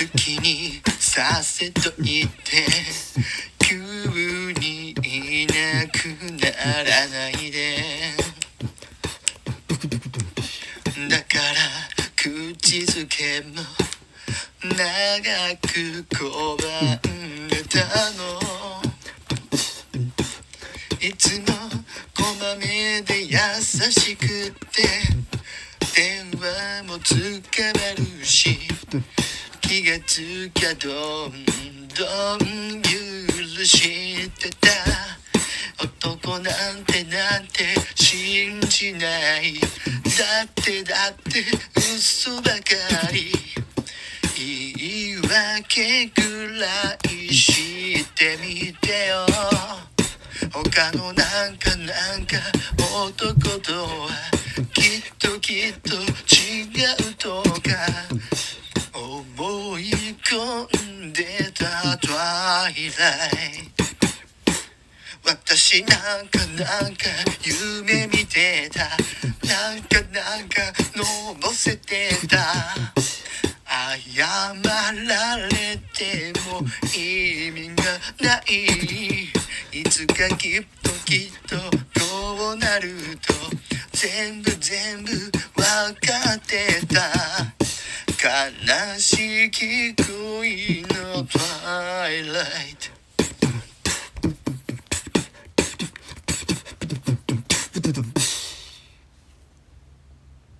好きにさせといて急にいなくならないで。だから口づけも長く拒んでたの。いつもこまめで優しくて電話もつかまるし気がつきゃどんどん許してた。男なんてなんて信じない。だってだって嘘ばかり。言い訳ぐらいしてみてよ。他のなんかなんか男とはきっときっと違うとか。私なんかなんか夢見てた。なんかなんかのぼせてた。謝られても意味がない。いつかきっときっとこうなると。全部全部わかってた。悲しき恋の daylight.